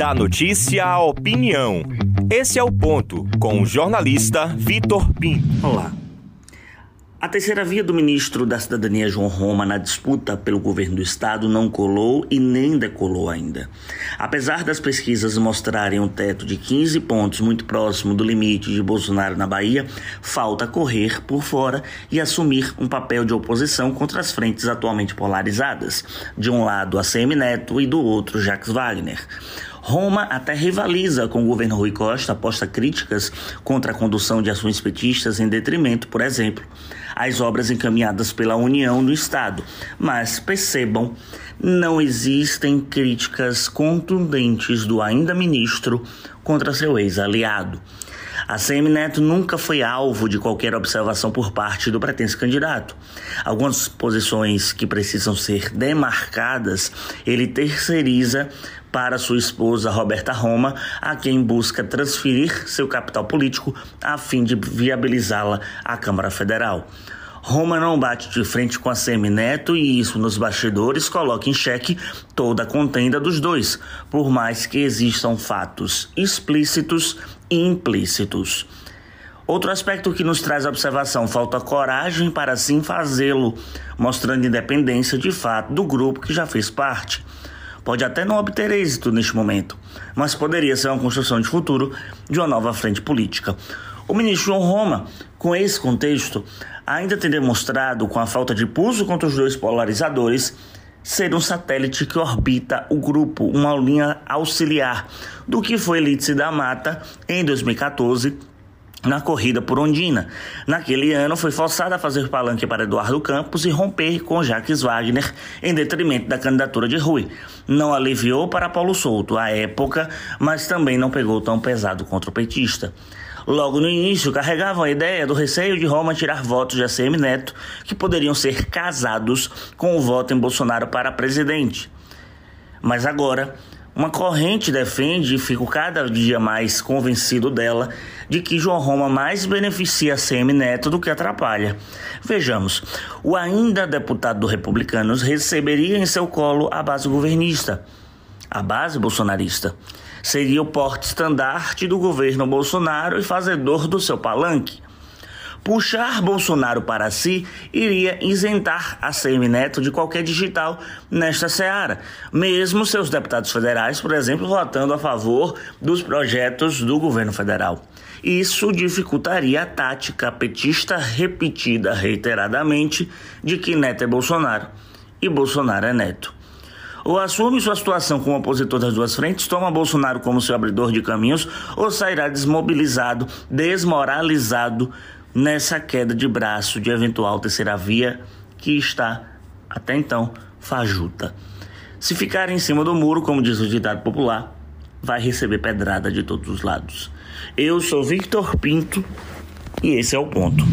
Da notícia à opinião. Esse é o ponto com o jornalista Vitor Pinto. Olá. A terceira via do ministro da Cidadania, João Roma, na disputa pelo governo do estado não colou e nem decolou ainda. Apesar das pesquisas mostrarem um teto de 15 pontos muito próximo do limite de Bolsonaro na Bahia, falta correr por fora e assumir um papel de oposição contra as frentes atualmente polarizadas. De um lado, a Neto e do outro, Jacques Wagner. Roma até rivaliza com o governo Rui Costa, aposta críticas contra a condução de ações petistas em detrimento, por exemplo, às obras encaminhadas pela União no Estado. Mas percebam, não existem críticas contundentes do ainda ministro contra seu ex-aliado. A CM Neto nunca foi alvo de qualquer observação por parte do pretenso candidato. Algumas posições que precisam ser demarcadas, ele terceiriza para sua esposa Roberta Roma, a quem busca transferir seu capital político a fim de viabilizá-la à Câmara Federal. Roma não bate de frente com a Semineto e isso nos bastidores coloca em xeque toda a contenda dos dois, por mais que existam fatos explícitos e implícitos. Outro aspecto que nos traz a observação, falta coragem para assim fazê-lo, mostrando independência de fato do grupo que já fez parte. Pode até não obter êxito neste momento, mas poderia ser uma construção de futuro de uma nova frente política. O ministro João Roma, com esse contexto, ainda tem demonstrado, com a falta de pulso contra os dois polarizadores, ser um satélite que orbita o grupo, uma linha auxiliar do que foi Lídice da Mata em 2014 na corrida por Ondina. Naquele ano, foi forçada a fazer palanque para Eduardo Campos e romper com Jacques Wagner em detrimento da candidatura de Rui. Não aliviou para Paulo Souto à época, mas também não pegou tão pesado contra o petista. Logo no início, carregavam a ideia do receio de Roma tirar votos de ACM Neto, que poderiam ser casados com o voto em Bolsonaro para presidente. Mas agora, uma corrente defende, e fico cada dia mais convencido dela, de que João Roma mais beneficia a CM Neto do que atrapalha. Vejamos, o ainda deputado do Republicanos receberia em seu colo a base governista, a base bolsonarista. Seria o porte estandarte do governo Bolsonaro e fazedor do seu palanque. Puxar Bolsonaro para si iria isentar a CM Neto de qualquer digital nesta seara, mesmo seus deputados federais, por exemplo, votando a favor dos projetos do governo federal. Isso dificultaria a tática petista repetida reiteradamente de que Neto é Bolsonaro e Bolsonaro é Neto. Ou assume sua situação como opositor das duas frentes, toma Bolsonaro como seu abridor de caminhos, ou sairá desmobilizado, desmoralizado nessa queda de braço de eventual terceira via que está, até então, fajuta. Se ficar em cima do muro, como diz o ditado popular, vai receber pedrada de todos os lados. Eu sou Victor Pinto e esse é o ponto.